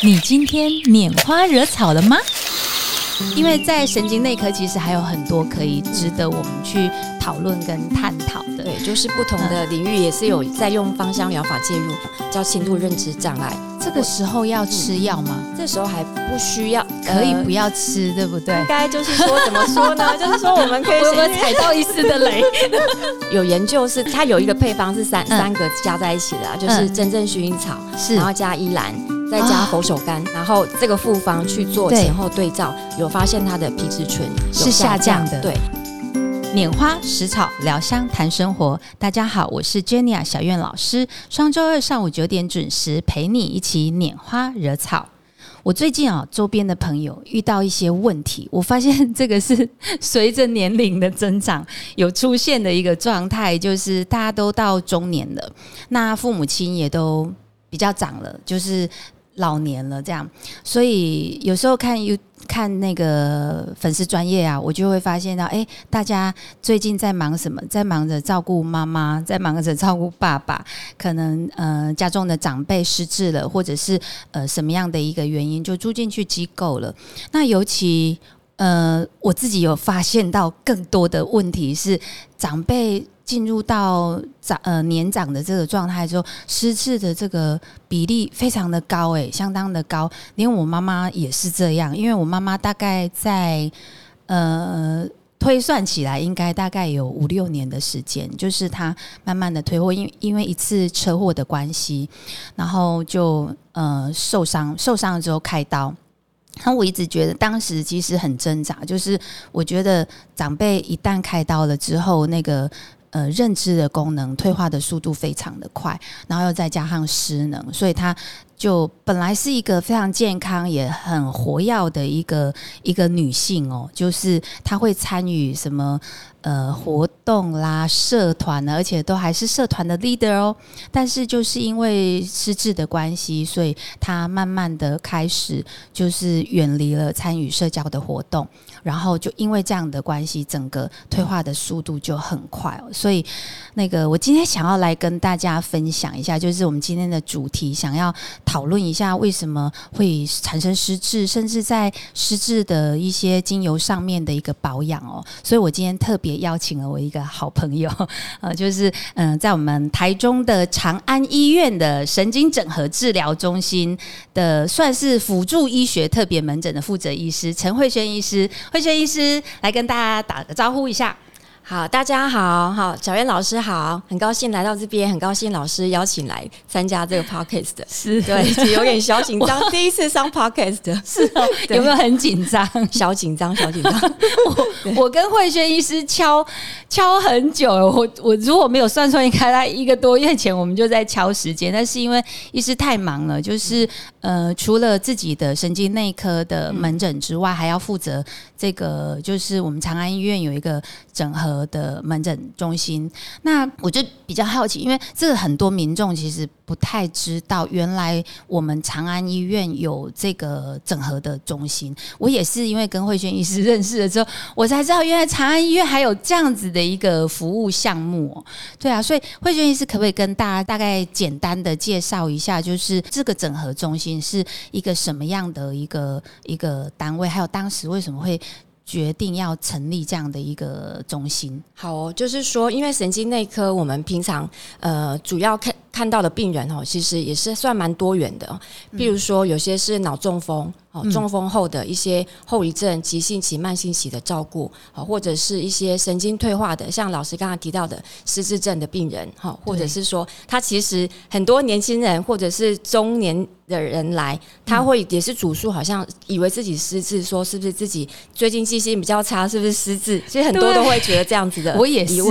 你今天拈花惹草了吗？因为在神经内科，其实还有很多可以值得我们去讨论跟探讨的。对，就是不同的领域也是有在用芳香疗法介入，叫轻度认知障碍。这个时候要吃药吗？这时候还不需要，可以不要吃，对不对？应该就是说怎么说呢？就是说我们可以有没有踩到一丝的雷？有研究是它有一个配方是三三个加在一起的，啊就是真正薰衣草，是然后加依兰。再加佛手柑，然后这个复方去做前后对照，有发现它的皮质醇是下降的。对，拈花食草疗香谈生活，大家好，我是 Jenny 小苑老师，双周二上午九点准时陪你一起拈花惹草。我最近啊，周边的朋友遇到一些问题，我发现这个是随着年龄的增长有出现的一个状态，就是大家都到中年了，那父母亲也都比较长了，就是。老年了，这样，所以有时候看有看那个粉丝专业啊，我就会发现到，哎，大家最近在忙什么？在忙着照顾妈妈，在忙着照顾爸爸，可能呃家中的长辈失智了，或者是呃什么样的一个原因就住进去机构了。那尤其呃我自己有发现到更多的问题是长辈。进入到长呃年长的这个状态之后，失智的这个比例非常的高，诶，相当的高。连我妈妈也是这样，因为我妈妈大概在呃推算起来，应该大概有五六年的时间，就是她慢慢的退货，因因为一次车祸的关系，然后就呃受伤，受伤了之后开刀。那我一直觉得当时其实很挣扎，就是我觉得长辈一旦开刀了之后，那个。呃，认知的功能退化的速度非常的快，然后又再加上失能，所以他就本来是一个非常健康也很活跃的一个一个女性哦，就是她会参与什么呃活动啦、社团，而且都还是社团的 leader 哦。但是就是因为失智的关系，所以她慢慢的开始就是远离了参与社交的活动。然后就因为这样的关系，整个退化的速度就很快哦。所以，那个我今天想要来跟大家分享一下，就是我们今天的主题，想要讨论一下为什么会产生失智，甚至在失智的一些精油上面的一个保养哦。所以我今天特别邀请了我一个好朋友，呃，就是嗯，在我们台中的长安医院的神经整合治疗中心的，算是辅助医学特别门诊的负责医师陈慧轩医师。慧轩医师来跟大家打个招呼一下。好，大家好，好，小燕老师好，很高兴来到这边，很高兴老师邀请来参加这个 podcast，是对，有点小紧张，第一次上 podcast 是哦，有没有很紧张？小紧张，小紧张。我我跟慧轩医师敲敲很久，我我如果没有算错，应该在一个多月前我们就在敲时间，但是因为医师太忙了，就是呃，除了自己的神经内科的门诊之外，还要负责这个，就是我们长安医院有一个整合。的门诊中心，那我就比较好奇，因为这个很多民众其实不太知道，原来我们长安医院有这个整合的中心。我也是因为跟慧轩医师认识了之后，我才知道原来长安医院还有这样子的一个服务项目。对啊，所以慧轩医师可不可以跟大家大概简单的介绍一下，就是这个整合中心是一个什么样的一个一个单位？还有当时为什么会？决定要成立这样的一个中心，好哦，就是说，因为神经内科，我们平常呃主要看看到的病人哦，其实也是算蛮多元的，比如说有些是脑中风哦。中风后的一些后遗症、急性期、慢性期的照顾，好，或者是一些神经退化的，像老师刚刚提到的失智症的病人，哈，或者是说他其实很多年轻人或者是中年的人来，他会也是主诉，好像以为自己失智，说是不是自己最近记性比较差，是不是失智？其实很多都会觉得这样子的，我也是，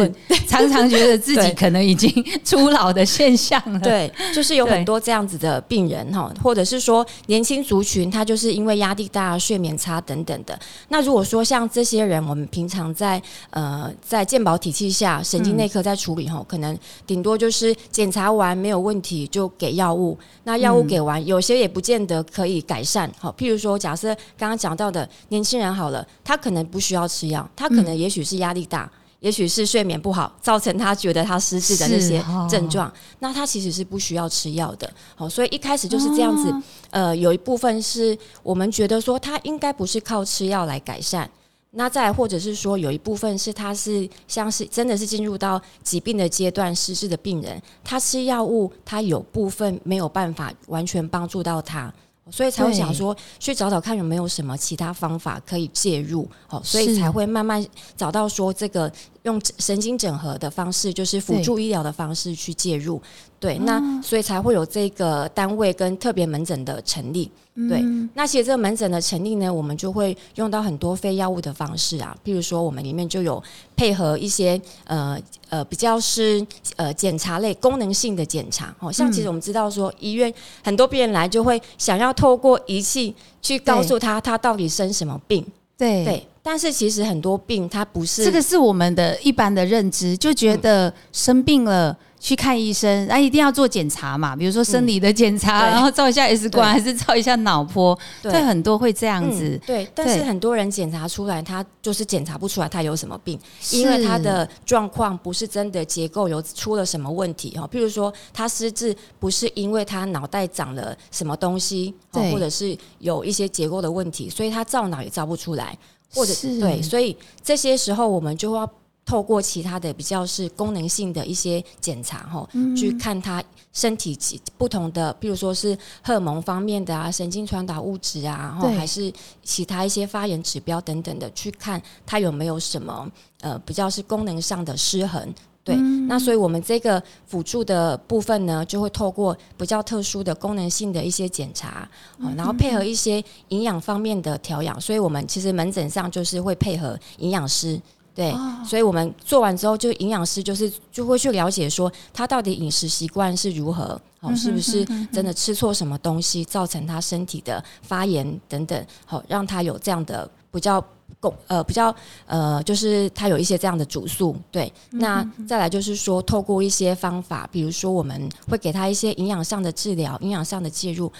常常觉得自己 可能已经 初老的现象了。对，就是有很多这样子的病人哈，或者是说年轻族群，他就是。因为压力大、睡眠差等等的，那如果说像这些人，我们平常在呃在健保体系下，神经内科在处理后，可能顶多就是检查完没有问题就给药物，那药物给完，有些也不见得可以改善。好，譬如说，假设刚刚讲到的年轻人好了，他可能不需要吃药，他可能也许是压力大。也许是睡眠不好造成他觉得他失智的那些症状，那他其实是不需要吃药的。好，所以一开始就是这样子。哦呃，有一部分是我们觉得说他应该不是靠吃药来改善。那再，或者是说有一部分是他是像是真的是进入到疾病的阶段失智的病人，他吃药物，他有部分没有办法完全帮助到他，所以才会想说去找找看有没有什么其他方法可以介入，好，所以才会慢慢找到说这个用神经整合的方式，就是辅助医疗的方式去介入，对，那所以才会有这个单位跟特别门诊的成立。对，那其实这个门诊的成立呢，我们就会用到很多非药物的方式啊，譬如说我们里面就有配合一些呃呃比较是呃检查类功能性的检查，哦，像其实我们知道说医院很多病人来就会想要透过仪器去告诉他他到底生什么病，对对，但是其实很多病它不是这个是我们的一般的认知，就觉得生病了。去看医生，啊，一定要做检查嘛，比如说生理的检查，对然后照一下 X 光，还是照一下脑波，对对，很多会这样子嗯。对，但是很多人检查出来，他就是检查不出来他有什么病，因为他的状况不是真的结构有出了什么问题哦。譬如说，他失智不是因为他脑袋长了什么东西，或者是有一些结构的问题，所以他照脑也照不出来，或者是对，所以这些时候我们就要。透过其他的比较是功能性的一些检查，哈、去看他身体其不同的，比如说是荷尔蒙方面的啊，神经传导物质啊，然后还是其他一些发炎指标等等的，去看他有没有什么呃比较是功能上的失衡。对，那所以我们这个辅助的部分呢，就会透过比较特殊的功能性的一些检查，哦然后配合一些营养方面的调养，所以我们其实门诊上就是会配合营养师。对，所以我们做完之后，就营养师就是就会去了解说他到底饮食习惯是如何，哦，是不是真的吃错什么东西，造成他身体的发炎等等，好、让他有这样的比较共呃比较呃，就是他有一些这样的主诉。对，那再来就是说，透过一些方法，比如说我们会给他一些营养上的治疗、营养上的介入。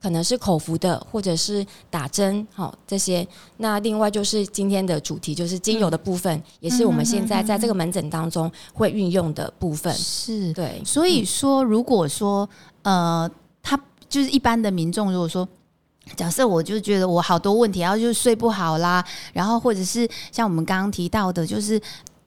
可能是口服的，或者是打针，好、这些。那另外就是今天的主题，就是精油的部分，也是我们现在在这个门诊当中会运用的部分。是，对，所以说，如果说呃，他就是一般的民众，如果说。假设我就觉得我好多问题，然后就是睡不好啦，然后或者是像我们刚刚提到的，就是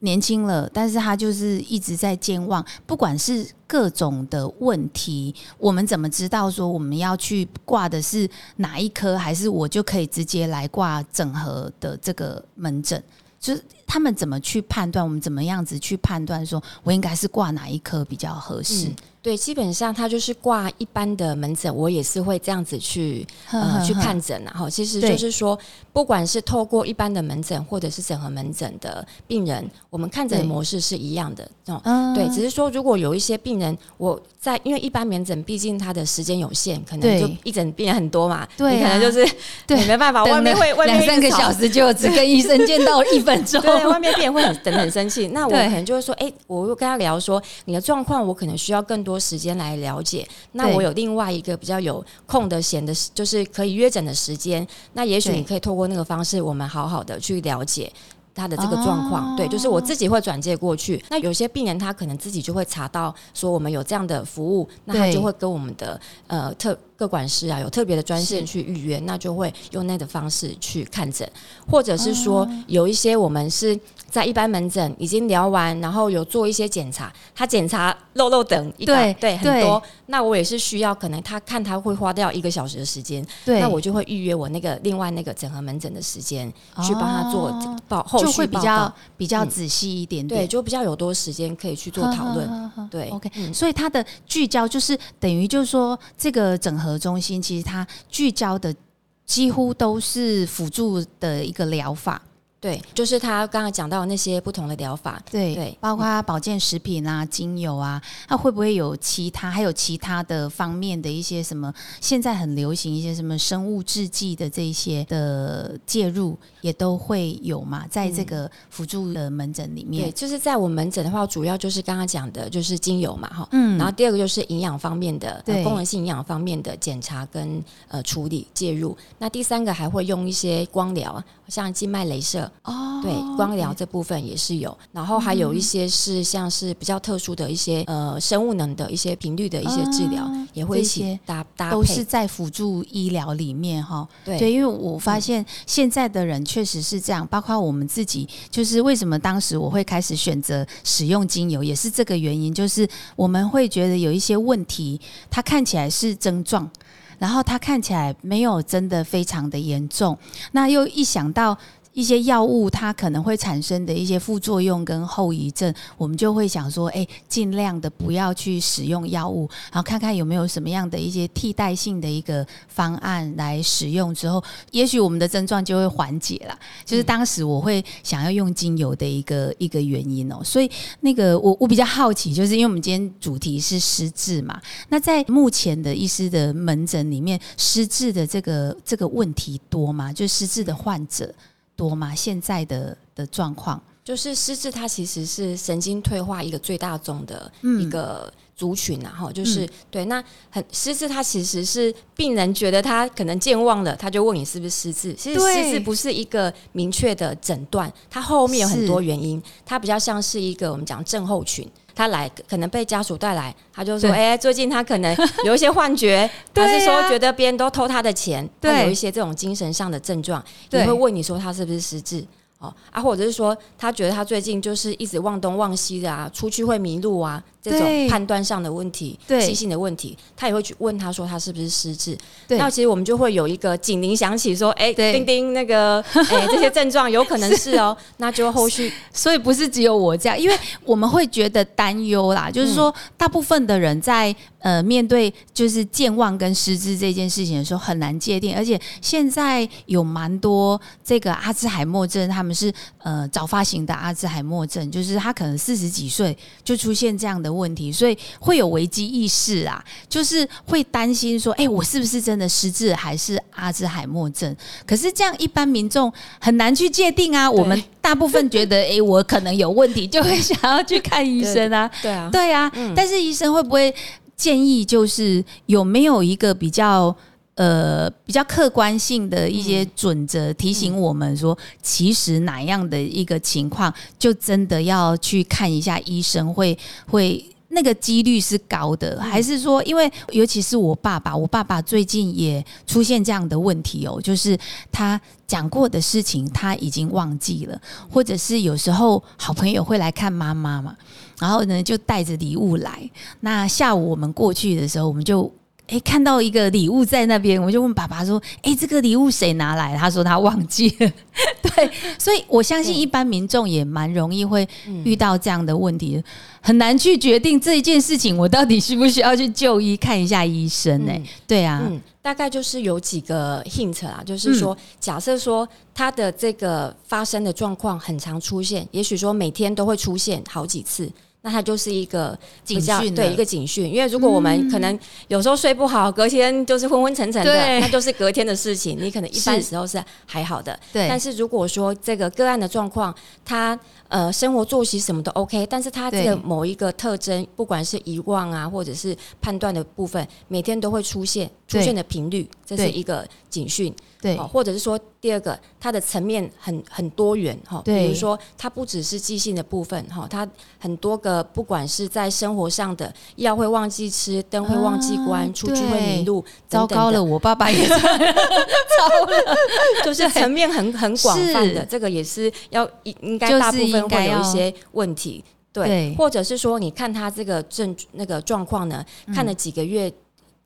年轻了，但是他就是一直在健忘，不管是各种的问题，我们怎么知道说我们要去挂的是哪一科，还是我就可以直接来挂整合的这个门诊？就是他们怎么去判断？我们怎么样子去判断说我应该是挂哪一科比较合适？对，基本上他就是挂一般的门诊，我也是会这样子去 呃去看诊然后其实就是说，不管是透过一般的门诊或者是整合门诊的病人，我们看诊的模式是一样的哦。嗯对，只是说如果有一些病人，我在因为一般门诊毕竟他的时间有限，可能就一诊病人很多嘛，对啊你可能就是 对没办法，外面会外面两三个小时，就只跟医生见到一分钟。对，外面病人会很等的很生气。那我对可能就会说，哎、我又跟他聊说，你的状况我可能需要更多时间来了解。那我有另外一个比较有空的闲的，就是可以约诊的时间。那也许你可以透过那个方式，我们好好的去了解。他的这个状况，哦对，就是我自己会转介过去。那有些病人他可能自己就会查到说我们有这样的服务，那他就会跟我们的呃特各管师啊有特别的专线去预约，那就会用那个方式去看诊，或者是说哦。有一些我们是在一般门诊已经聊完，然后有做一些检查，他检查漏漏等一大对对很多，那我也是需要可能他看他会花掉一个小时的时间，对，那我就会预约我那个另外那个整合门诊的时间去帮他做报后就续比较，比较嗯。仔细一点对，就比较有多时间可以去做讨论。论 对，OK，、嗯。所以它的聚焦就是等于就是说，这个整合中心其实它聚焦的几乎都是辅助的一个疗法，对，就是他刚刚讲到那些不同的疗法，对，对包括保健食品啊、精油啊，那会不会有其他还有其他的方面的一些什么？现在很流行一些什么生物制剂的这一些的介入，也都会有嘛？在这个辅助的门诊里面对，面，就是在我们门诊的话，主要就是刚刚讲的，就是精油嘛，哈。嗯然后第二个就是营养方面的，对呃、功能性营养方面的检查跟呃处理介入。那第三个还会用一些光疗啊，像静脉镭射，哦，对，光疗这部分也是有，然后还有一些是像是比较特殊的一些呃生物能的一些频率的一些治疗，啊也会一些起搭搭都是。在辅助医疗里面哈。对对，因为我发现现在的人确实是这样，包括我们自己，就是为什么当时我会开始选择使用精油，也是这个原因，就是我们会觉得有一些问题，它看起来是症状。然后他看起来没有真的非常的严重，那又一想到一些药物它可能会产生的一些副作用跟后遗症，我们就会想说，哎，尽量的不要去使用药物，然后看看有没有什么样的一些替代性的一个方案来使用之后，也许我们的症状就会缓解了。就是当时我会想要用精油的一个一个原因哦，所以那个我我比较好奇，就是因为我们今天主题是失智嘛，那在目前的医师的门诊里面，失智的这个这个问题多吗？就失智的患者多吗？现在的的状况，就是失智，它其实是神经退化一个最大宗的嗯一个族群啊，哈、就是、对。那很失智，它其实是病人觉得他可能健忘了，他就问你是不是失智。其实对失智不是一个明确的诊断，它后面有很多原因，它比较像是一个我们讲症候群。他来可能被家属带来，他就说：“对。哎、最近他可能有一些幻觉，对还是说啊觉得别人都偷他的钱，有一些这种精神上的症状，对。也会问你说他是不是失智。”哦啊，或者是说他觉得他最近就是一直忘东忘西的啊，出去会迷路啊，这种判断上的问题、对。记性的问题，他也会去问他说他是不是失智。对。那其实我们就会有一个警铃响起，说，哎、对。叮叮，那个，哎、这些症状有可能是哦，那就后续所以不是只有我这样，因为我们会觉得担忧啦，就是说大部分的人在呃面对就是健忘跟失智这件事情的时候很难界定，而且现在有蛮多这个阿兹海默症，他们是呃早发型的阿兹海默症，就是他可能四十几岁就出现这样的问题，所以会有危机意识啊，就是会担心说，哎、我是不是真的失智还是阿兹海默症？可是这样一般民众很难去界定啊，我们大部分觉得，诶，我可能有问题，就会想要去看医生啊。对啊，对啊，但是医生会不会建议，就是有没有一个比较呃比较客观性的一些准则，提醒我们说，其实哪样的一个情况，就真的要去看一下医生会，会那个几率是高的，还是说，因为尤其是我爸爸，我爸爸最近也出现这样的问题哦，就是他讲过的事情他已经忘记了，或者是有时候好朋友会来看妈妈嘛，然后呢就带着礼物来，那下午我们过去的时候，我们就。诶，看到一个礼物在那边，我就问爸爸说：“诶，这个礼物谁拿来？”他说他忘记了。对，所以我相信一般民众也蛮容易会遇到这样的问题，很难去决定这一件事情，我到底需不需要去就医看一下医生、诶，嗯对啊，嗯，大概就是有几个 hint 啊，就是说，假设说他的这个发生的状况很常出现，也许说每天都会出现好几次。那它就是一个警讯对一个警讯，因为如果我们可能有时候睡不好，隔天就是昏昏沉沉的，那就是隔天的事情。你可能一般时候是还好的，对，但是如果说这个个案的状况，他呃生活作息什么都 OK，但是他这个某一个特征，不管是遗忘啊，或者是判断的部分，每天都会出现，出现的频率，这是一个警讯。对。哦，或者是说第二个，它的层面很很多元哈，对。比如说它不只是记性的部分哈，它很多个不管是在生活上的药会忘记吃，灯会忘记关，啊出去会迷路，糟糕了，我爸爸也 糟了，就是层面很很广泛的，这个也是要应应该大部分会有一些问题。对，对或者是说，你看他这个症那个状况呢，嗯看了几个月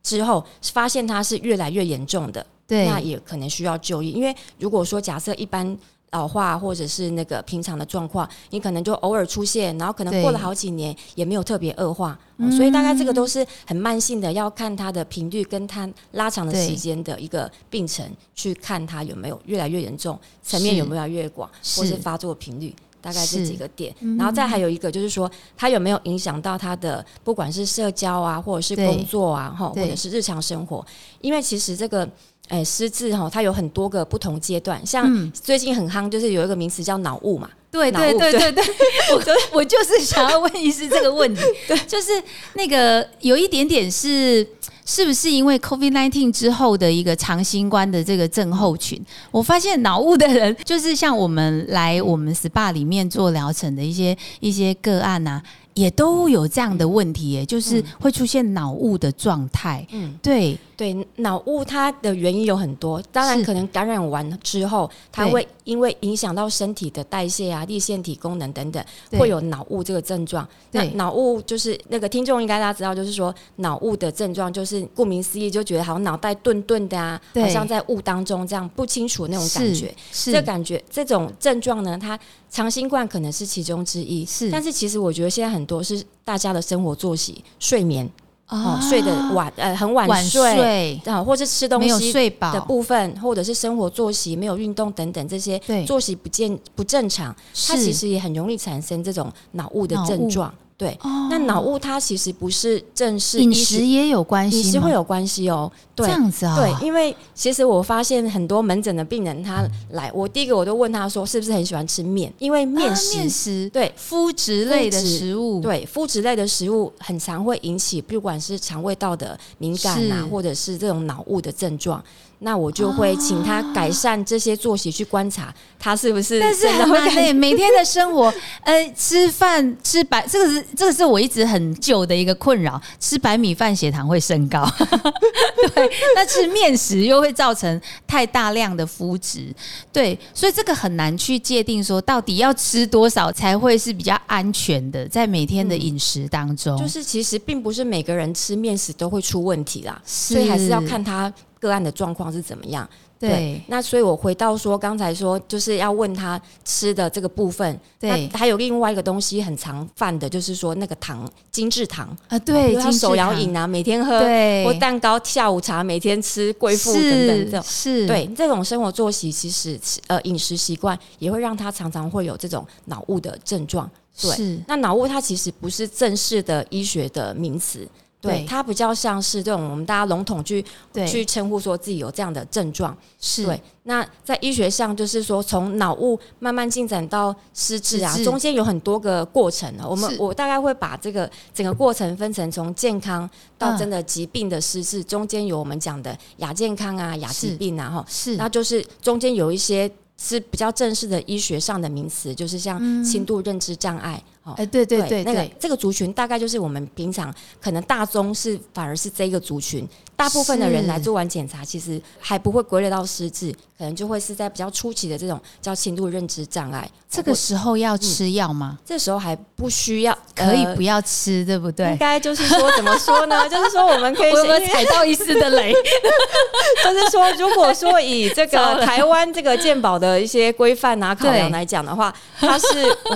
之后，发现他是越来越严重的，对，那也可能需要就医。因为如果说假设一般老化或者是那个平常的状况，你可能就偶尔出现，然后可能过了好几年也没有特别恶化、所以大概这个都是很慢性的，要看它的频率跟它拉长的时间的一个病程，去看它有没有越来越严重，层面有没有越广，或是是发作频率。大概这几个点，然后再还有一个就是说，他有没有影响到他的不管是社交啊，或者是工作啊，哈，或者是日常生活？因为其实这个诶失智哈，它有很多个不同阶段，像嗯最近很夯，就是有一个名词叫脑雾嘛，对脑雾对对对对，我 我就是想要问医师这个问题，就是那个有一点点是。是不是因为 COVID nineteen 之后的一个长新冠的这个症候群？我发现脑雾的人，就是像我们来我们 SPA 里面做疗程的一些一些个案呐、也都有这样的问题耶，就是会出现脑雾的状态。嗯，对，对，脑雾它的原因有很多，当然可能感染完之后，它会因为影响到身体的代谢啊、立腺体功能等等，会有脑雾这个症状。那脑雾就是那个听众应该大家知道，就是说脑雾的症状就是顾名思义，就觉得好像脑袋钝钝的啊，好像在雾当中这样不清楚那种感觉。是。这感觉这种症状呢，它长新冠可能是其中之一，是。但是其实我觉得现在很多是大家的生活作息、睡眠哦啊，睡得晚呃很晚晚睡。睡啊，或是吃东没有西睡饱。的部分，或者是生活作息没有运动等等这些对。作息不健不正常，它其实也很容易产生这种脑雾的症状。对，哦那脑雾它其实不是正式饮食也有关系吗，饮食会有关系哦。这对。样子啊？对，因为其实我发现很多门诊的病人，他来，我第一个我都问他说，是不是很喜欢吃面？因为面啊食，面食对麸质类的食物，对麸质类的食物，很常会引起不管是肠胃道的敏感啊，或者是这种脑雾的症状。那我就会请他改善这些作息，去观察他是不是但是很难嘞，每天的生活，呃，吃饭吃白，这个是这个是我一直很久的一个困扰，吃白米饭血糖会升高，对，那吃面食又会造成太大量的麸质，对，所以这个很难去界定说到底要吃多少才会是比较安全的，在每天的饮食当中，就是其实并不是每个人吃面食都会出问题啦，所以还是要看他个案的状况是怎么样。对那所以我回到说刚才说，就是要问他吃的这个部分。对那还有另外一个东西很常犯的，就是说那个糖精致糖，啊，对，比如他手摇饮啊，每天喝，对，或蛋糕、下午茶，每天吃贵妇等等这种。是，对这种生活作息，其实呃饮食习惯也会让他常常会有这种脑雾的症状。对是，那脑雾它其实不是正式的医学的名词，对对它比较像是这种我们大家笼统去，去称呼说自己有这样的症状。是，对，那在医学上就是说，从脑雾慢慢进展到失智啊中间有很多个过程啊。我们我大概会把这个整个过程分成从健康到嗯真的疾病的失智，中间有我们讲的亚健康啊、亚疾病啊，哈，是，那就是中间有一些是比较正式的医学上的名词，就是像轻度认知障碍。哦哎，对对对那个，这个族群大概就是我们平常可能大宗是反而是这个族群，大部分的人来做完检查，其实还不会归类到失智，可能就会是在比较初期的这种叫轻度认知障碍。这个时候要吃药吗？这时候还不需要，呃可以不要吃，对不对应？该就是说怎么说呢？就是说我们可以我有没有先踩到一丝的雷？就是说，如果说以这个台湾这个健保的一些规范啊考量来讲的话，它是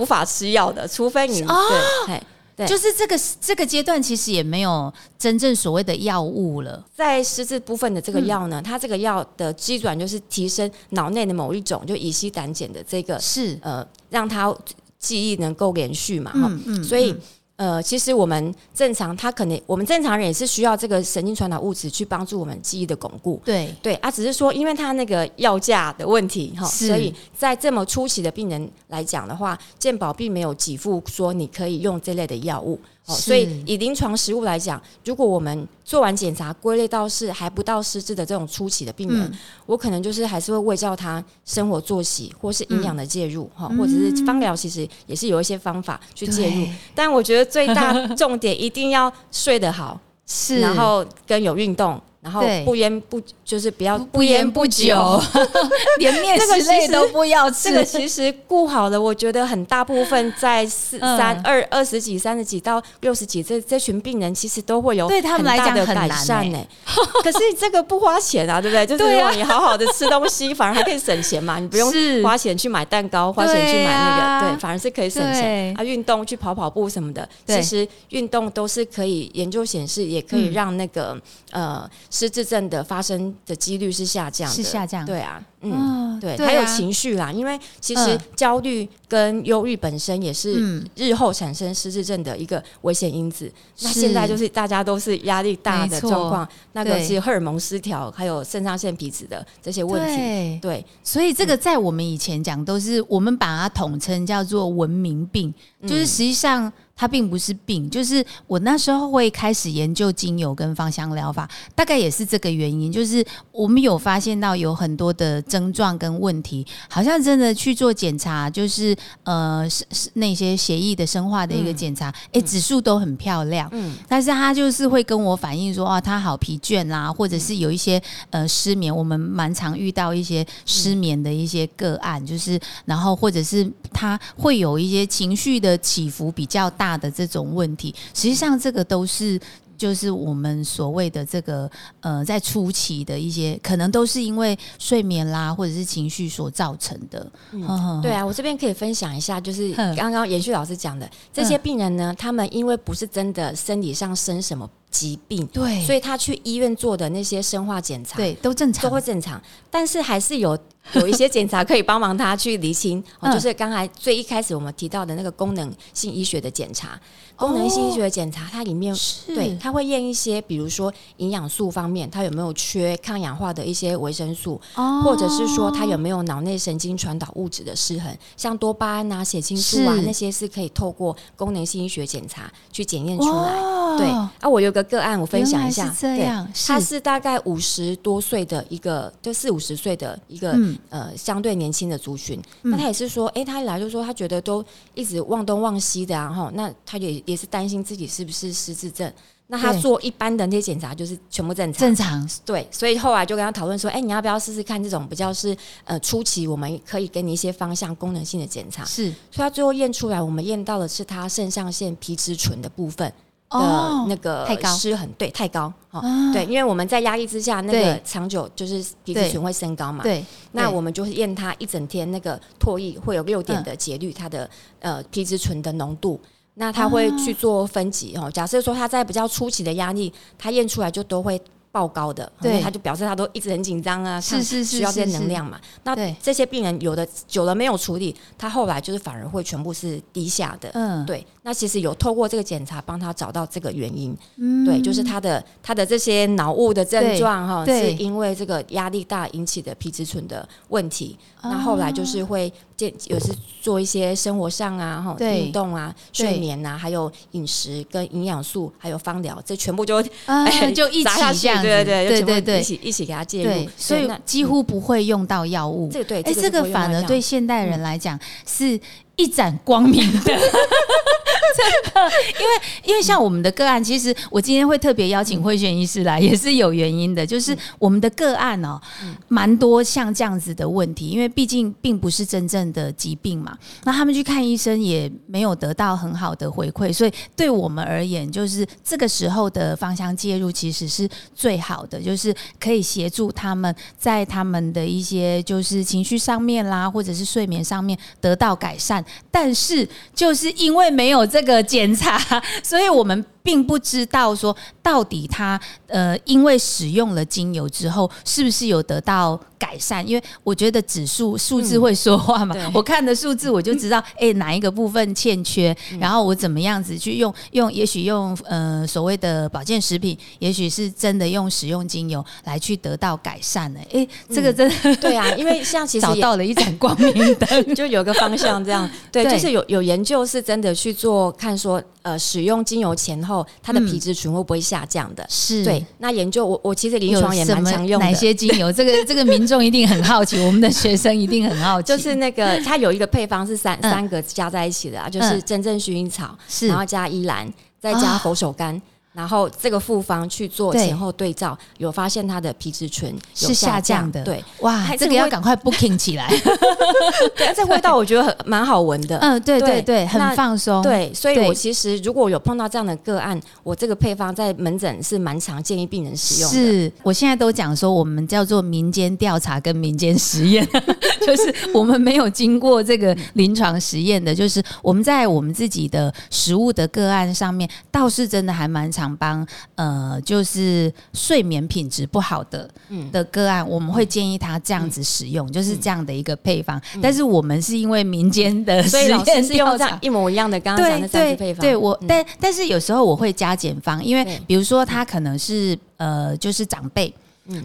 无法吃药的，除非对，嘿对就是这个这个阶段，其实也没有真正所谓的药物了。在失智部分的这个药呢，嗯它这个药的基转就是提升脑内的某一种就乙烯胆碱的这个是，呃，让它记忆能够连续嘛，哈、嗯嗯所以。呃，其实我们正常，他可能我们正常人也是需要这个神经传导物质去帮助我们记忆的巩固。对，对啊，只是说因为他那个药价的问题哈，所以在这么初期的病人来讲的话，健保并没有给付说你可以用这类的药物。哦，所以以临床实务来讲，如果我们做完检查归类到是还不到失智的这种初期的病人，嗯我可能就是还是会喂教他生活作息或是营养的介入哈、嗯或者是芳疗，其实也是有一些方法去介入。但我觉得最大 重点一定要睡得好，是，然后跟有运动，然后不烟不就是不要不烟不酒，连面这个食类都不要吃。这个其实顾好了，我觉得很大部分在四嗯。三二二十几、三十几到六十几这这群病人，其实都会有对他们来讲的改善呢、可是这个不花钱啊，对不对？就是如果你好好的吃东西，反而还可以省钱嘛，你不用花钱去买蛋糕，花钱去买那个，对反而是可以省钱。啊。运动去跑跑步什么的，其实运动都是可以，研究显示也可以嗯。让那个、呃失智症的发生的几率是下降的，是下降。对啊，嗯。哦对，啊。还有情绪啦，因为其实嗯。焦虑跟忧郁本身也是嗯。日后产生失智症的一个危险因子。那现在就是大家都是压力大的状况，那个是荷尔蒙失调，还有肾上腺皮质的这些问题。对，对，所以这个在我们以前讲都是我们把它统称叫做文明病，就是实际上它并不是病。就是我那时候会开始研究精油跟芳香疗法，大概也是这个原因，就是我们有发现到有很多的症状跟问题，好像真的去做检查，就是呃是是那些协议的生化的一个检查，哎、指数都很漂亮。嗯，但是他就是会跟我反映说，啊，他好疲倦啦，或者是有一些呃失眠，我们蛮常遇到一些失眠的一些个案，就是然后或者是他会有一些情绪的起伏比较大的这种问题，实际上这个都是。就是我们所谓的这个呃，在初期的一些，可能都是因为睡眠啦，或者是情绪所造成的。嗯对啊，我这边可以分享一下，就是刚刚延续老师讲的，这些病人呢，他们因为不是真的生理上生什么疾病，对，所以他去医院做的那些生化检查，对都正常都会正常，但是还是有 有一些检查可以帮忙他去厘清，就是刚才最一开始我们提到的那个功能性医学的检查，功能性医学的检查，它里面是。对，它会验一些，比如说营养素方面，它有没有缺抗氧化的一些维生素，哦。或者是说它有没有脑内神经传导物质的失衡，像多巴胺啊、血清素啊那些是可以透过功能性医学检查去检验出来。哦对啊，我有个个案，我分享一下。这样他是。是大概五十多岁的一个，就四五十岁的一个、嗯呃相对年轻的族群。嗯那他也是说，诶，他一来就说他觉得都一直忘东忘西的啊，哈，那他也也是担心自己是不是失智症。那他做一般的那些检查就是全部正常，正常对，所以后来就跟他讨论说，哎、你要不要试试看这种比较是呃初期，我们可以给你一些方向功能性的检查。是所以他最后验出来，我们验到的是他肾上腺皮质醇的部分的哦那个太高失衡，对，太高哦。啊对，因为我们在压力之下，那个长久就是皮质醇会升高嘛。对，那我们就是验他一整天那个唾液会有六点嗯的节律，它的呃皮质醇的浓度。那他会去做分级哦。假设说他在比较初期的压力，他验出来就都会爆高的，对他就表示他都一直很紧张啊，看是是是需要这些能量嘛。那这些病人有的久了没有处理，他后来就是反而会全部是低下的。嗯，对，那其实有透过这个检查帮他找到这个原因，嗯对，就是他的他的这些脑雾的症状哈，是因为这个压力大引起的皮质醇的问题。那后来就是会健，有时做一些生活上啊，哈，对运动啊、睡眠啊，还有饮食跟营养素，还有芳疗，这全部就啊，就一起砸下去，这样，对对对对对一起一起给他介入对，，所以那几乎不会用到药物。这个对，哎，个这个反而对现代人来讲是一盏光明的，真的，因为因为像我们的个案，其实我今天会特别邀请慧璇医师来，也是有原因的，就是我们的个案哦，蛮多像这样子的问题，因为毕竟并不是真正的疾病嘛，那他们去看医生也没有得到很好的回馈，所以对我们而言，就是这个时候的芳香介入其实是最好的，就是可以协助他们在他们的一些就是情绪上面啦，或者是睡眠上面得到改善。但是就是因为没有这这个检查，所以我们并不知道说到底他呃，因为使用了精油之后，是不是有得到改善？因为我觉得指数数字会说话嘛，对我看的数字我就知道，哎、哪一个部分欠缺，然后我怎么样子去用用，也许用呃所谓的保健食品，也许是真的用使用精油来去得到改善的。哎、这个真的对啊，因为像 其实找到了一盏光明灯。就有个方向这样，对，对就是有有研究是真的去做看说，呃，使用精油前后，它的嗯皮质醇会不会下降的？是对，那研究我我其实临床也蛮常用的哪。些精油？这个这个民众一定很好奇，我们的学生一定很好奇。就是那个，它有一个配方是三、嗯三个加在一起的啊，就是嗯真正薰衣草，是然后加依兰，再啊加佛手柑，然后这个复方去做前后对照，有发现它的皮质醇有是下降降的对，哇，还这个要赶快 booking 起来。对，这味道我觉得很蛮好闻的。嗯，对对对对，很放松。对，所以我其实如果有碰到这样的个案，我这个配方在门诊是蛮常建议病人使用的。是我现在都讲说，我们叫做民间调查跟民间实验，就是我们没有经过这个临床实验的，就是我们在我们自己的食物的个案上面，倒是真的还蛮常帮呃，就是睡眠品质不好的的个案，我们会建议他这样子使用，就是这样的一个配方。但是我们是因为民间的实验是用这样一模一样的，刚刚讲的三支配方。对我，但但是有时候我会加减方，因为比如说他可能是呃，就是长辈。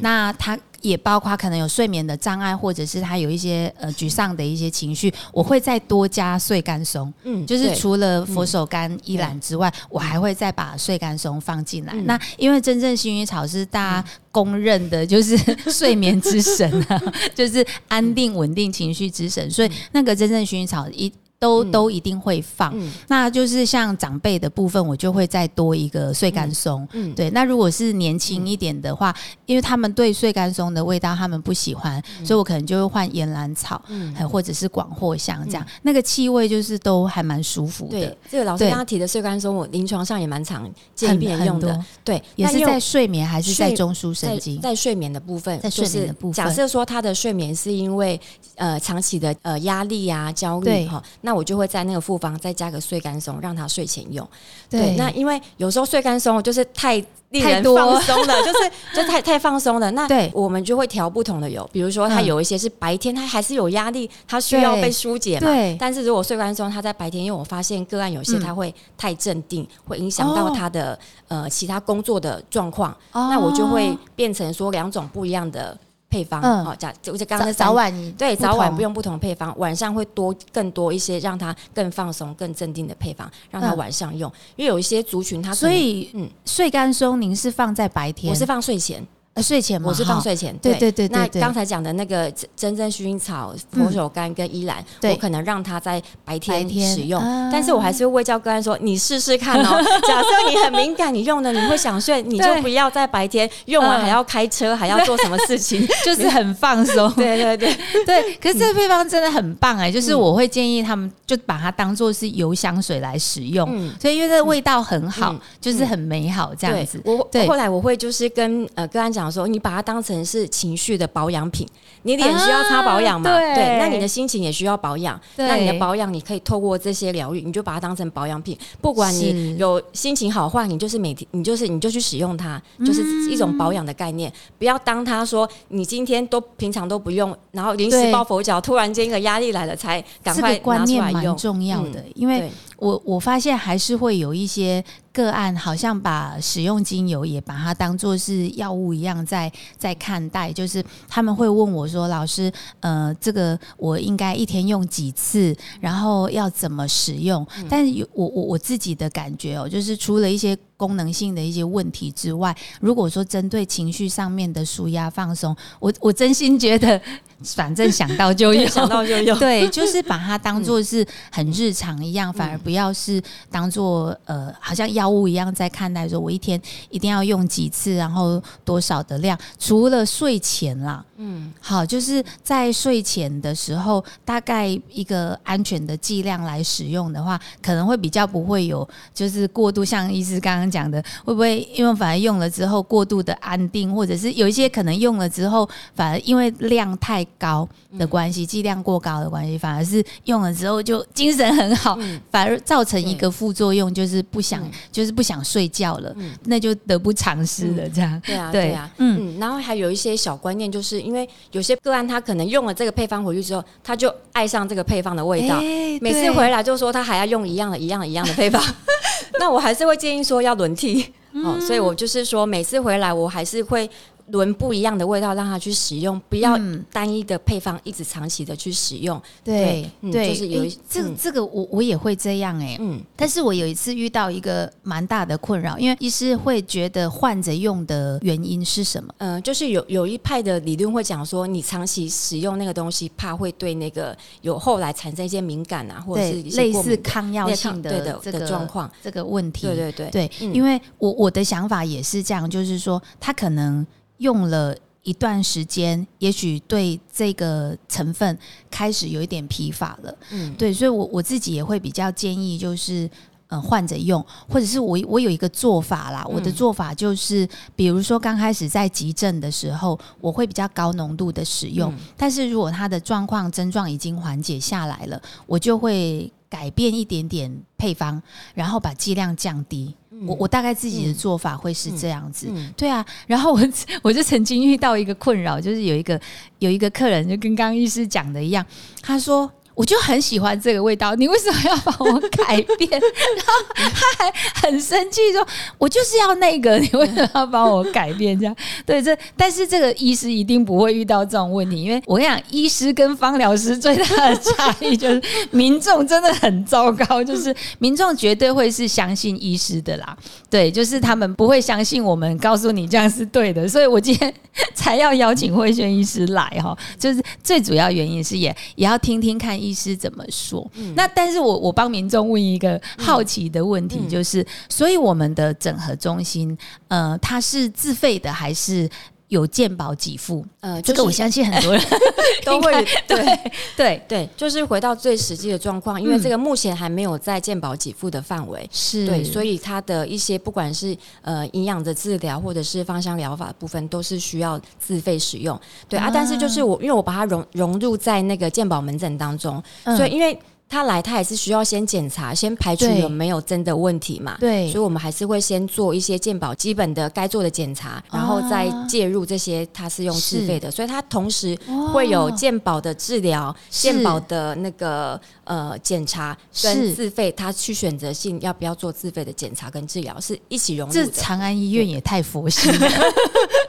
那他也包括可能有睡眠的障碍，或者是他有一些呃沮丧的一些情绪，我会再多加碎干松。嗯，就是除了佛手柑、依兰之外，我还会再把碎干松放进来。那因为真正薰衣草是大家公认的，就是睡眠之神啊，就是安定稳定情绪之神，所以那个真正薰衣草一。都都一定会放，那就是像长辈的部分，我就会再多一个碎干松。嗯，对。那如果是年轻一点的话，因为他们对碎干松的味道他们不喜欢，所以我可能就会换岩兰草，嗯，或者是广藿香这样，那个气味就是都还蛮舒服的。对，这个老师刚刚提的碎干松，我临床上也蛮常建议病人用的。对，也是在睡眠还是在中枢神经？在睡眠的部分，在睡眠的部分。假设说他的睡眠是因为呃长期的呃压力啊焦虑哈。那我就会在那个复方再加个睡干松，让他睡前用。对，那因为有时候睡干松就是太令人放松了，就是就太太放松了。那对我们就会调不同的油，比如说他有一些是白天他还是有压力，他需要被疏解嘛。对。但是如果睡干松他在白天，因为我发现个案有些他会太镇定，会影响到他的呃其他工作的状况，那我就会变成说两种不一样的。配方，好，假就就刚刚早晚对早晚不用不同配方，晚上会多更多一些让他更放松、更镇定的配方，让他晚上用。因为有一些族群，他所以嗯，睡干松您是放在白天，我是放睡前。睡前我是放睡前，对对对。那刚才讲的那个真正薰衣草、佛手柑跟依兰，我可能让它在白天使用，但是我还是会教个案说，你试试看哦。假设你很敏感，你用的你会想睡，你就不要在白天用完还要开车，还要做什么事情，就是很放松。对对对对。可是这个配方真的很棒哎，就是我会建议他们就把它当做是油香水来使用，所以因为这味道很好，就是很美好这样子。我后来我会就是跟呃个案讲。说你把它当成是情绪的保养品，你脸需要擦保养嘛？对，那你的心情也需要保养。那你的保养，你可以透过这些疗愈，你就把它当成保养品。不管你有心情好坏，你就是每天，你就是你就去使用它，就是一种保养的概念。不要当他说你今天都平常都不用，然后临时抱佛脚，突然间一个压力来了才赶快拿出来用。重要的，因为我我发现还是会有一些。个案好像把使用精油也把它当做是药物一样在在看待，就是他们会问我说：“老师，呃，这个我应该一天用几次？然后要怎么使用？”但是有我我我自己的感觉哦，就是除了一些功能性的一些问题之外，如果说针对情绪上面的舒压放松，我我真心觉得。反正想到就用，想到就用，对，就是把它当做是很日常一样，反而不要是当做呃，好像药物一样在看待。说我一天一定要用几次，然后多少的量，除了睡前啦，嗯，好，就是在睡前的时候，大概一个安全的剂量来使用的话，可能会比较不会有就是过度，像医师刚刚讲的，会不会因为反而用了之后过度的安定，或者是有一些可能用了之后反而因为量太。高的关系，剂量过高的关系，反而是用了之后就精神很好，反而造成一个副作用，就是不想，就是不想睡觉了，那就得不偿失了。这样，对啊，对啊，嗯，然后还有一些小观念，就是因为有些个案他可能用了这个配方回去之后，他就爱上这个配方的味道，每次回来就说他还要用一样的、一样的、一样的配方，那我还是会建议说要轮替，哦，所以我就是说每次回来我还是会。轮不一样的味道，让他去使用，不要单一的配方一直长期的去使用。对对，就是有这这个我我也会这样哎，嗯，但是我有一次遇到一个蛮大的困扰，因为医师会觉得换着用的原因是什么？嗯，就是有有一派的理论会讲说，你长期使用那个东西，怕会对那个有后来产生一些敏感啊，或者是类似抗药性的这个状况，这个问题。对对对对，因为我我的想法也是这样，就是说他可能。用了一段时间，也许对这个成分开始有一点疲乏了。嗯，对，所以我我自己也会比较建议，就是嗯换着用，或者是我我有一个做法啦，我的做法就是，比如说刚开始在急症的时候，我会比较高浓度的使用，但是如果它的状况症状已经缓解下来了，我就会改变一点点配方，然后把剂量降低。我我大概自己的做法会是这样子，嗯对啊。然后我 我就曾经遇到一个困扰，就是有一个有一个客人就跟刚刚医师讲的一样，他说。我就很喜欢这个味道，你为什么要帮我改变？然后他还很生气说：“我就是要那个，你为什么要帮我改变？”这样 对这，但是这个医师一定不会遇到这种问题，因为我跟你讲，医师跟芳疗师最大的差异就是民众真的很糟糕，就是民众绝对会是相信医师的啦，对，就是他们不会相信我们告诉你这样是对的，所以我今天才要邀请慧轩医师来哈，就是最主要原因是也也要听听看医师怎么说。那但是我我帮民众问一个好奇的问题，就是，所以我们的整合中心，呃，它是自费的还是有健保给付？呃，这个我相信很多人 都会对对对对，就是回到最实际的状况，因为这个目前还没有在健保给付的范围。是对，所以以它的一些不管是呃营养的治疗或者是芳香疗法部分，都是需要自费使用。对啊，但是就是我因为我把它融融入在那个健保门诊当中，所以因为他来他也是需要先检查，先排除对有没有真的问题嘛。对。所以我们还是会先做一些健保基本的该做的检查，然后再介入这些他是用自费的，所以他同时会有健保的治疗、是健保的那个呃检查是跟自费，他去选择性要不要做自费的检查跟治疗是一起融入这。长安医院也太佛心了。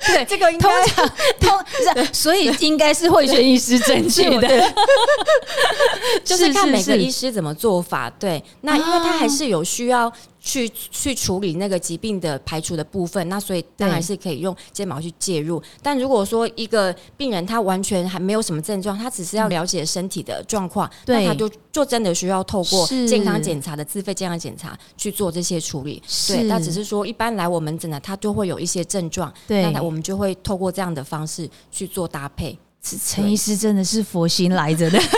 对，这个应通该常通 是，所以应该是会选医师正确的，就是看每个医师师怎么做法。对，那因为他还是有需要去去处理那个疾病的排除的部分，那所以当然是可以用睫毛去介入。但如果说一个病人他完全还没有什么症状，他只是要了解身体的状况，那他就就真的需要透过健康检查的自费健康检查去做这些处理。对，那只是说一般来我们诊呢，他就会有一些症状，对那我们就会透过这样的方式去做搭配。陈医师真的是佛心来着的。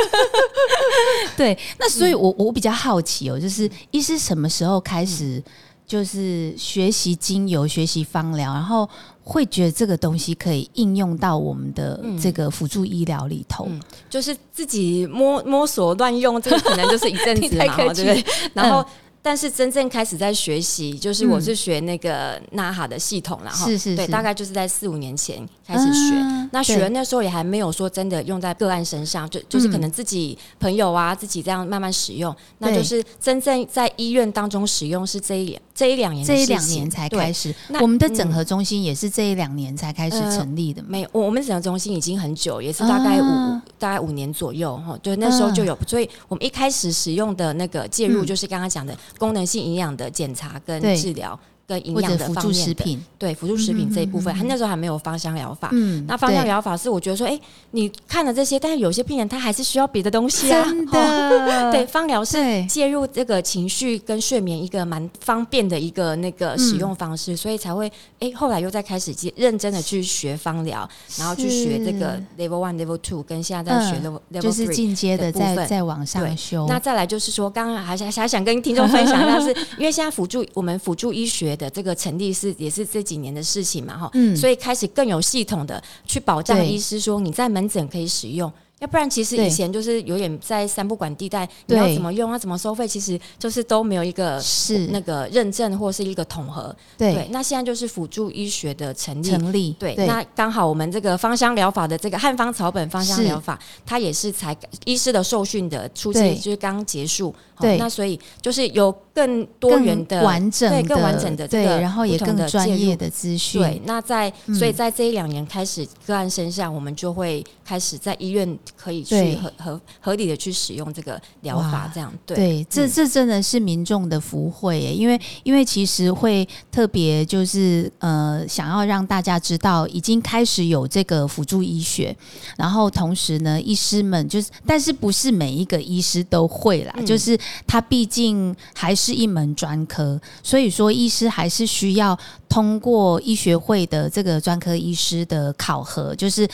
对，那所以我我比较好奇哦，就是医师什么时候开始就是学习精油、学习芳疗，然后会觉得这个东西可以应用到我们的这个辅助医疗里头？嗯就是自己摸摸索乱用，这个可能就是一阵子 嘛，对不对？然后。但是真正开始在学习，就是我嗯是学那个纳哈的系统啦，哈。对，是是对大概就是在四五年前开始学。啊那学对。那时候也还没有说真的用在个案身上，就就是可能自己朋友啊，自己这样慢慢使用。那就是真正在医院当中使用是这一这一两年这一两年才开始。那我们的整合中心也是这一两年才开始呃成立的嘛。没有，我我们整合中心已经很久，也是大概五、啊大概五年左右哈，对那时候就有，所以我们一开始使用的那个介入，嗯。就是刚刚讲的功能性营养的检查跟治疗跟营养的辅助食品，对辅助食品这一部分，嗯嗯嗯它那时候还没有芳香疗法。嗯那芳香疗法是我觉得说，哎、你看了这些，但是有些病人他还是需要别的东西啊。的对，芳疗是介入这个情绪跟睡眠一个蛮方便的一个那个使用方式，所以才会哎、后来又再开始接认真的去学芳疗，然后去学这个 level one、level two，跟现在在学 level、level 就是。进阶的在在往上对修。那再来就是说，刚刚还还还想跟听众分享但是，因为现在辅助我们辅助医学的这个成立是也是这几年的事情嘛，哈，嗯所以开始更有系统的去保障医师说你在门诊可以使用。要不然，其实以前就是有点在三不管地带，你要怎么用啊，怎么收费，其实就是都没有一个是。那个认证或是一个统合。对。那现在就是辅助医学的成立，成立对，那刚好我们这个芳香疗法的这个汉方草本芳香疗法，它也是才医师的受训的初期，就是刚结束。好对。那所以就是有更多元的完整的对更完整的这对，个然后也更的专业的资讯。对，那在、嗯所以在这一两年开始个案身上，我们就会开始在医院可以去合合合理的去使用这个疗法，这样对。对，这嗯。这真的是民众的福慧耶，因为因为其实会特别就是呃，想要让大家知道已经开始有这个辅助医学，然后同时呢，医师们就是，但是不是每一个医师都会啦，嗯。就是他毕竟还是一门专科，所以说医师还是需要通过医学会的这个专科医师的考核，就是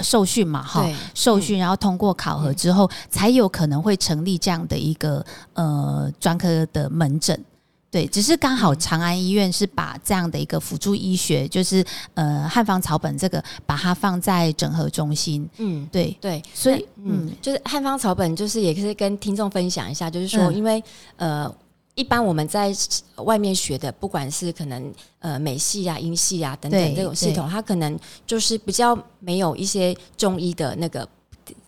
受训嘛，哈。受训，然后通过考核之后，才有可能会成立这样的一个呃专科的门诊。对，只是刚好长安医院是把这样的一个辅助医学，就是呃汉方草本这个，把它放在整合中心。嗯，对，对，所以嗯，就是汉方草本，就是也是跟听众分享一下，就是说，嗯因为呃，一般我们在外面学的，不管是可能呃美系啊、英系啊等等这种系统，它可能就是比较没有一些中医的那个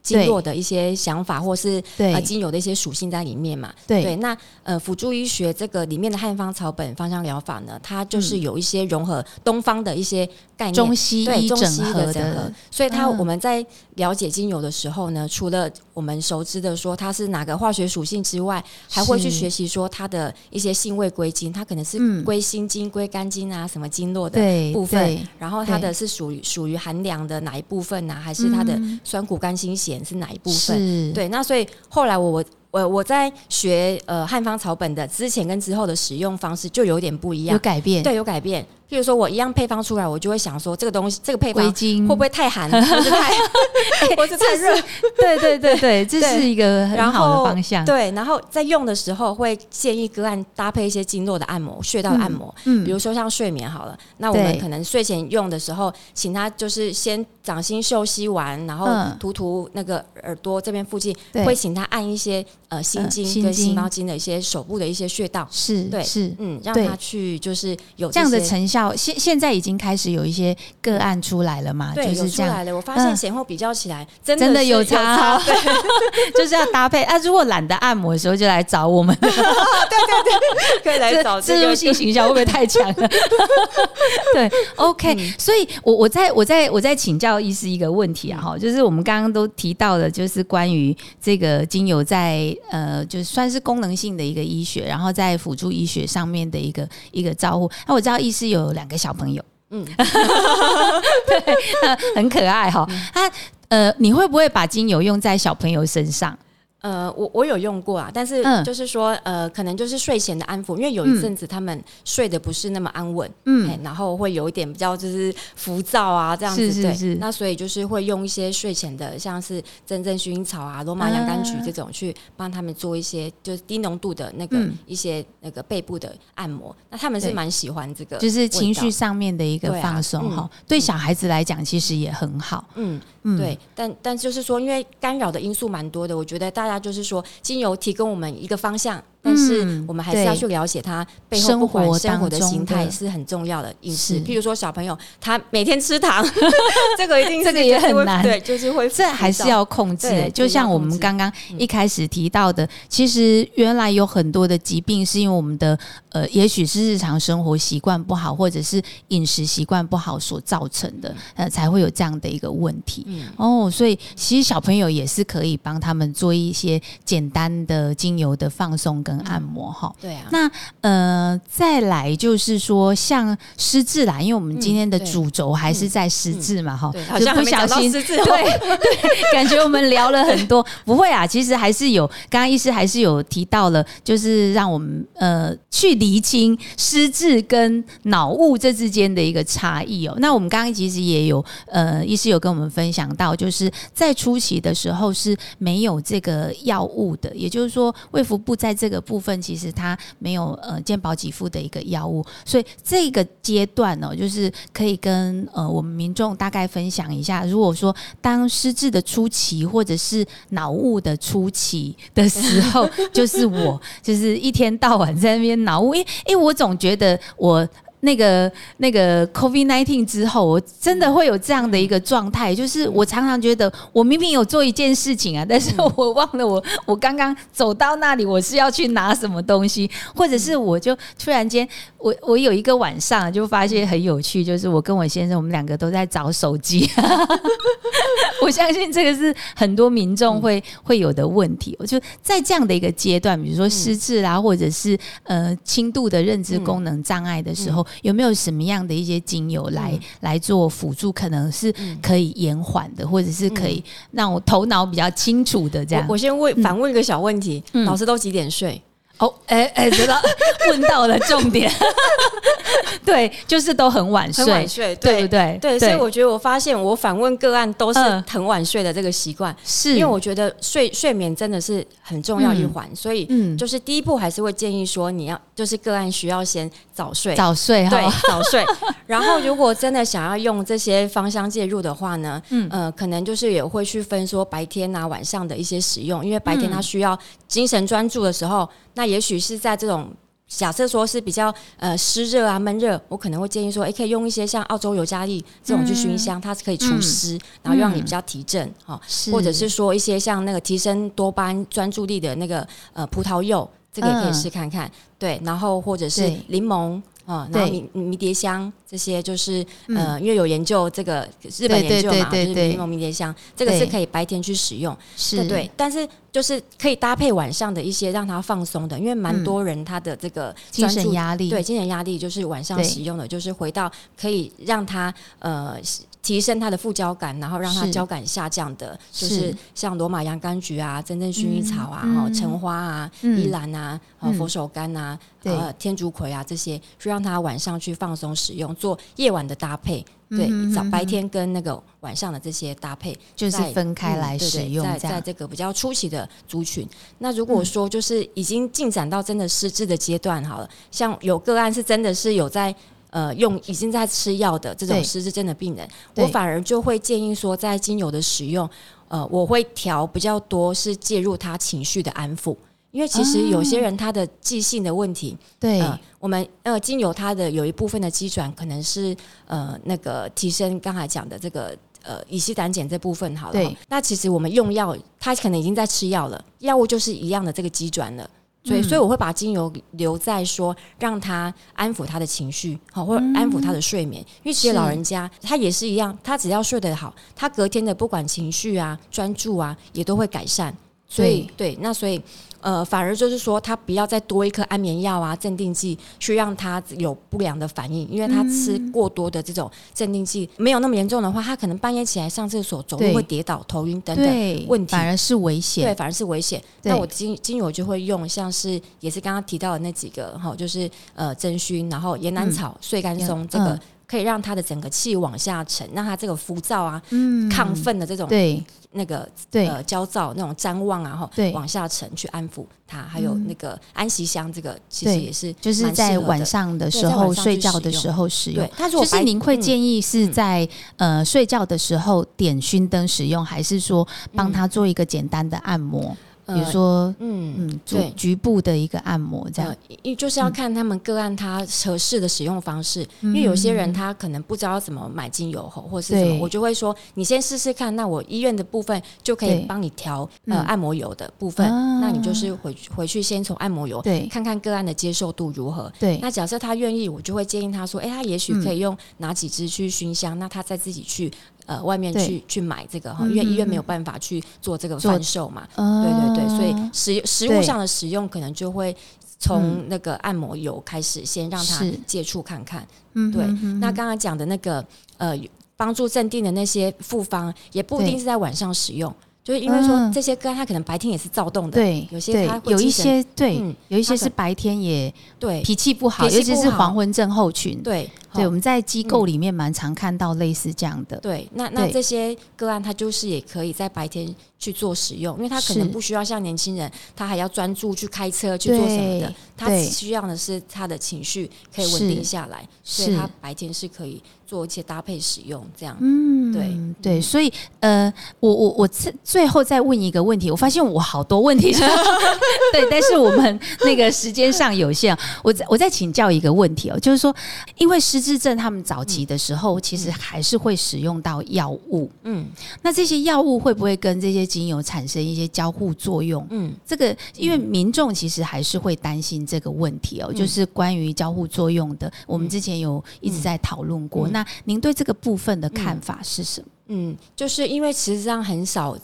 经络的一些想法，或是对。呃精油的一些属性在里面嘛。对。那呃辅助医学这个里面的汉方草本芳香疗法呢，它就是有一些融合东方的一些概念，中西医整对中西合的所以它嗯。我们在了解精油的时候呢，除了我们熟知的说它是哪个化学属性之外，还会去学习说它的一些性味归经，它可能是嗯。归心经、归肝经啊，什么经络的。部分。对。然后它的是属于属于寒凉的哪一部分呢、还是它的嗯。酸苦甘辛咸是哪一部分？对，那所以后来我我我我在学呃汉方草本的之前跟之后的使用方式就有点不一样有，改变，对，有改变。譬如说我一样配方出来，我就会想说这个东西这个配方会不会太寒，或是太 或是太热？对对对对，这是一个很好的方向。对，然后在用的时候会建议个案搭配一些经络的按摩、穴道的按摩，嗯比如说像睡眠好了，那我们可能睡前用的时候，请他就是先掌心休息完，然后嗯。涂涂那个耳朵这边附近，对。会请他按一些呃心呃经跟心包经的一些手部的一些穴道，是对是嗯，让他去就是有这样的成效，现现在已经开始有一些个案出来了嘛，对就是这样。有出来了。我发嗯现前后比较起来，真真的有有差 就是要搭配啊！如果懒得按摩的时候，就来找我们。对对对可以来找这个植入性形象会不会太强了？对，OK，、所嗯以我我再我再我再请教医师一个问题啊，哈，就是我们刚刚都提到了，就是关于这个精油在呃，就算是功能性的一个医学，然后在辅助医学上面的一个一个照顾。那我知道医师有两个小朋友，嗯，对，很可爱哈。他呃，你会不会把精油用在小朋友身上？呃，我我有用过啊，但是嗯。就是说，呃，可能就是睡前的安抚，因为有一阵子他们睡得不是那么安稳，嗯。哎，然后会有一点比较就是浮躁啊，这样子，对，是是是。那所以就是会用一些睡前的，像是真正薰衣草啊、罗马洋甘菊啊。这种，去帮他们做一些就是低浓度的那个、嗯。一些那个背部的按摩，那他们是蛮喜欢这个，就是情绪，上面的一个对啊放松嗯。哈，对小孩子来讲其实也很好。嗯。对，但但就是说，因为干扰的因素蛮多的，我觉得大家就是说，精油提供我们一个方向，但是嗯我们还是要去了解他背后生不管活生活的形态是很重要的因素。是。譬如说，小朋友他每天吃糖，这个一定这个也很难。对，就是会这还是要控制、就像我们刚刚一开始提到的，其实原来有很多的疾病是因为我们的呃，也许是日常生活习惯不好，或者是饮食习惯不好所造成的，呃，才会有这样的一个问题。嗯。哦，所以其实小朋友也是可以帮他们做一些简单的精油的放松跟按摩哈。对啊，那呃，再来就是说，像失智啦，因为我们今天的主轴还是在失智嘛，哈、对，好就不像还没讲到小心失智哦对对，感觉我们聊了很多，不会啊，其实还是有，刚刚医师还是有提到了，就是让我们呃去厘清失智跟脑雾这之间的一个差异哦。那我们刚刚其实也有呃，医师有跟我们分享到，就是在初期的时候是没有这个药物的，也就是说，卫福部在这个部分其实它没有呃健保给付的一个药物，所以这个阶段呢、就是可以跟呃我们民众大概分享一下，如果说当失智的初期或者是脑雾的初期的时候，就是我就是一天到晚在那边脑雾，因为因为我总觉得我。那个那个 COVID nineteen 之后，我真的会有这样的一个状态，就是我常常觉得我明明有做一件事情啊，但是我忘了我我刚刚走到那里，我是要去拿什么东西，或者是我就突然间，我我有一个晚上就发现很有趣，就是我跟我先生我们两个都在找手机，我相信这个是很多民众会会有的问题。我就在这样的一个阶段，比如说失智啦，或者是呃轻度的认知功能障碍的时候，有没有什么样的一些精油来、来做辅助？可能是可以延缓的，或者是可以让我头脑比较清楚的这样我。我先问嗯反问一个小问题，嗯老师都几点睡？哦，哎哎，知道 问到了重点，对，就是都很晚睡，很晚睡，对不对？对，所以我觉得我发现我反问个案都是很晚睡的这个习惯，是。因为我觉得睡睡眠真的是很重要一环，所以嗯，就是第一步还是会建议说你要就是个案需要先早睡，早睡，对，早睡。然后如果真的想要用这些芳香介入的话呢，嗯。呃，可能就是也会去分说白天啊晚上的一些使用，因为白天他需要精神专注的时候，那也许是在这种。假设说是比较呃湿热啊闷热，我可能会建议说，哎，可以用一些像澳洲尤加利这种去熏香，它是可以除湿，然后让你比较提振哈，或者是说一些像那个提升多巴胺专注力的那个呃葡萄柚，这个也可以试看看，对，然后或者是柠檬。啊，然后迷迷迭香这些就是呃，因为有研究这个日本研究嘛，就是柠檬迷迭香，这个是可以白天去使用，是。对，但是就是可以搭配晚上的一些让他放松的，因为蛮多人他的这个精神压力，对精神压力就是晚上使用的，就是回到可以让他呃。提升它的副交感，然后让它交感下降的，就是像罗马洋甘菊啊、真正薰衣草啊、哈橙花啊、依兰啊、佛手柑啊、呃天竺葵啊这些，就让它晚上去放松使用，做夜晚的搭配。对，早白天跟那个晚上的这些搭配，就是分开来使用。在在这个比较初期的族群，那如果说就是已经进展到真的失智的阶段，好了，像有个案是真的是有在。呃，用已经在吃药的这种失智症的病人，我反而就会建议说，在精油的使用，呃，我会调比较多，是介入他情绪的安抚，因为其实有些人他的记性的问题，对，我们呃精油它的有一部分的基转可能是呃那个提升刚才讲的这个呃乙烯胆碱这部分好了，那其实我们用药，他可能已经在吃药了，药物就是一样的这个基转了。所以，所以我会把精油留在说，让他安抚他的情绪，好，或者安抚他的睡眠。因为其实老人家他也是一样，他只要睡得好，他隔天的不管情绪啊、专注啊，也都会改善。所以，对，那所以。呃，反而就是说，他不要再多一颗安眠药啊、镇定剂，去让他有不良的反应，因为他吃过多的这种镇定剂，没有那么严重的话，他可能半夜起来上厕所、走路会跌倒、头晕等等问题，反而是危险。对，反而是危险。那我精精油就会用，像是也是刚刚提到的那几个哈，就是呃真熏，然后岩兰草、碎干松，这个可以让他的整个气往下沉，让他这个浮躁啊、亢奋的这种对。那个对。呃焦躁那种张望啊哈，对。往下沉去安抚他，还有那个安息香，这个其实也是就是在晚上的时候睡觉的时候使用。就是您会建议是在呃睡觉的时候点熏灯使用，还是说帮他做一个简单的按摩？比如说，嗯嗯，对，局部的一个按摩这样，因为就是要看他们个案他合适的使用方式，因为有些人他可能不知道怎么买精油或或是什么，我就会说你先试试看，那我医院的部分就可以帮你调呃按摩油的部分，那你就是回回去先从按摩油对看看个案的接受度如何，对，那假设他愿意，我就会建议他说，哎，他也许可以用哪几支去熏香，那他再自己去。呃，外面去去买这个哈，因为医院没有办法去做这个贩售嘛，对对对，所以食食物上的使用可能就会从那个按摩油开始，先让他接触看看。嗯。对，那刚刚讲的那个呃，帮助镇定的那些复方，也不一定是在晚上使用。就是因为说这些个案，他可能白天也是躁动的，对，有些他有一些对，有一些是白天也对脾气不好，尤其是黄昏症候群，对，对，我们在机构里面蛮常看到类似这样的，对，那那这些个案他就是也可以在白天去做使用，因为他可能不需要像年轻人，他还要专注去开车去做什么的，他需要的是他的情绪可以稳定下来，所以他白天是可以。做一些搭配使用，这样，嗯，对对，所以呃，我我我最最后再问一个问题，我发现我好多问题，对，但是我们那个时间上有限，我再我再请教一个问题哦，就是说，因为失智症他们早期的时候，其实还是会使用到药物，嗯，那这些药物会不会跟这些精油产生一些交互作用？嗯，这个因为民众其实还是会担心这个问题哦，就是关于交互作用的，我们之前有一直在讨论过。那您对这个部分的看法是什么？嗯，就是因为实际上很少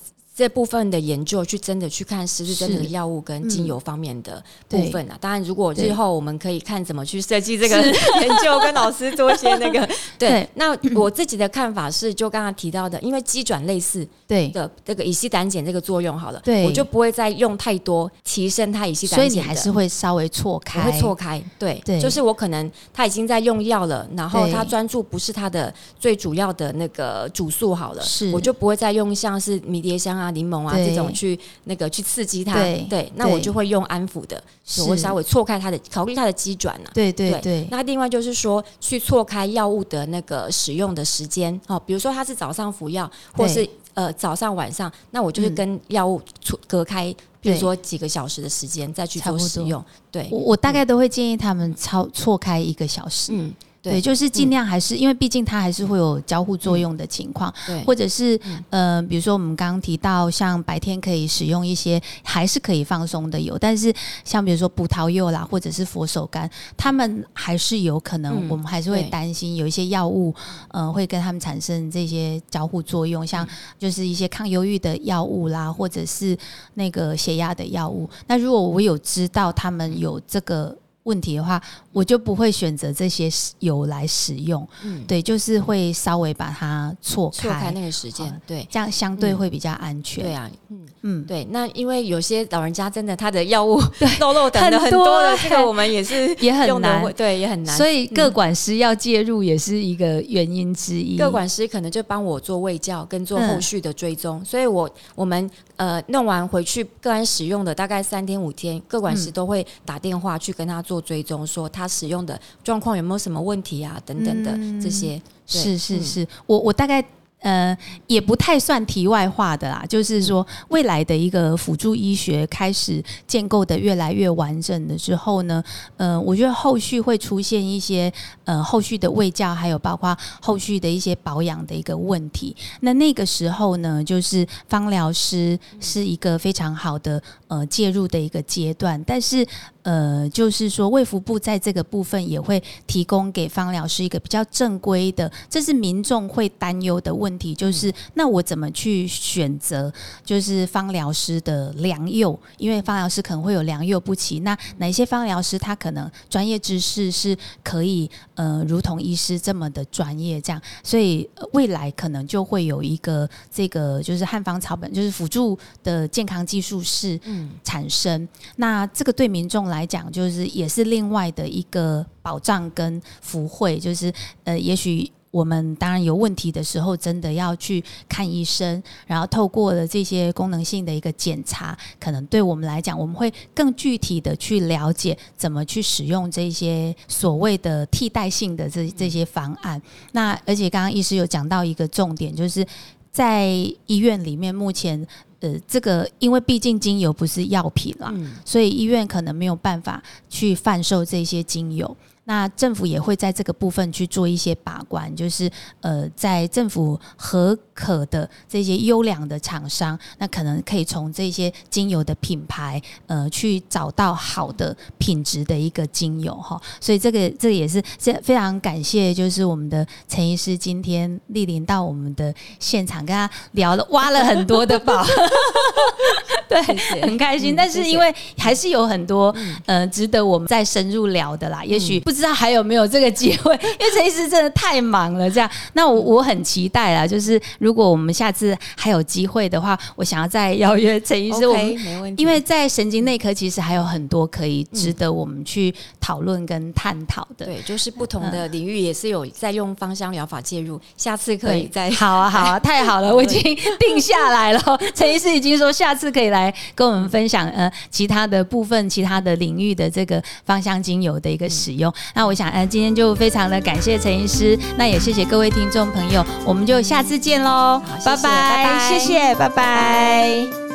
这部分的研究去真的去看是不是真的药物跟精油方面的部分啊。当然，如果日后我们可以看怎么去设计这个研究，跟老师做一些那个 对。那我自己的看法是，就刚刚提到的，因为鸡转类似对。的这个乙烯胆碱这个作用好了，对，我就不会再用太多提升它乙烯胆碱，所以你还是会稍微错开，会错开。对，对，就是我可能他已经在用药了，然后他专注不是他的最主要的那个主诉好了，是，我就不会再用像是迷迭香啊、柠檬啊这种。去那个去刺激它，对，那我就会用安抚的，我会稍微错开它的，考虑它的机转呢。对对对。那另外就是说，去错开药物的那个使用的时间哦，比如说它是早上服药，或是呃早上晚上，那我就是跟药物错隔开，比如说几个小时的时间再去做使用。对，我我大概都会建议他们超错开一个小时。嗯。对，就是尽量还是，因为毕竟它还是会有交互作用的情况，对，或者是呃，比如说我们刚刚提到，像白天可以使用一些还是可以放松的油，但是像比如说葡萄柚啦，或者是佛手柑，他们还是有可能，我们还是会担心有一些药物，呃，会跟他们产生这些交互作用，像就是一些抗忧郁的药物啦，或者是那个血压的药物。那如果我有知道他们有这个。问题的话，我就不会选择这些油来使用。嗯，对，就是会稍微把它错开，错开那个时间，对，这样相对会比较安全。对啊，嗯嗯，对。那因为有些老人家真的他的药物漏漏等的很多的，这个我们也是也很难，对，也很难。所以各管师要介入也是一个原因之一。各管师可能就帮我做卫教跟做后续的追踪，所以我我们呃弄完回去个案使用的大概三天五天，各管师都会打电话去跟他。做追踪，说他使用的状况有没有什么问题啊？等等的这些，是是是，我我大概。呃，也不太算题外话的啦，就是说未来的一个辅助医学开始建构的越来越完整的之后呢，呃，我觉得后续会出现一些呃后续的卫教，还有包括后续的一些保养的一个问题。那那个时候呢，就是芳疗师是一个非常好的呃介入的一个阶段，但是呃，就是说卫福部在这个部分也会提供给方疗师一个比较正规的，这是民众会担忧的问。题就是，那我怎么去选择？就是方疗师的良莠，因为方疗师可能会有良莠不齐。那哪一些方疗师他可能专业知识是可以呃，如同医师这么的专业？这样，所以未来可能就会有一个这个就是汉方草本，就是辅助的健康技术是产生。那这个对民众来讲，就是也是另外的一个保障跟福惠，就是呃，也许。我们当然有问题的时候，真的要去看医生，然后透过了这些功能性的一个检查，可能对我们来讲，我们会更具体的去了解怎么去使用这些所谓的替代性的这这些方案。那而且刚刚医师有讲到一个重点，就是在医院里面，目前呃，这个因为毕竟精油不是药品啦，所以医院可能没有办法去贩售这些精油。那政府也会在这个部分去做一些把关，就是呃，在政府合可的这些优良的厂商，那可能可以从这些精油的品牌，呃，去找到好的品质的一个精油哈。所以这个这个也是非非常感谢，就是我们的陈医师今天莅临到我们的现场，跟他聊了挖了很多的宝，对，很开心。但是因为还是有很多呃值得我们再深入聊的啦，也许。不知道还有没有这个机会，因为陈医师真的太忙了。这样，那我我很期待啦。就是如果我们下次还有机会的话，我想要再邀约陈医师。我们没问题。因为在神经内科，其实还有很多可以值得我们去讨论跟探讨的。对，就是不同的领域也是有在用芳香疗法介入。下次可以再好啊，好啊，太好了，我已经定下来了。陈医师已经说下次可以来跟我们分享呃其他的部分、其他的领域的这个芳香精油的一个使用。那我想，呃，今天就非常的感谢陈医师，那也谢谢各位听众朋友，我们就下次见喽，拜拜，谢谢，拜拜。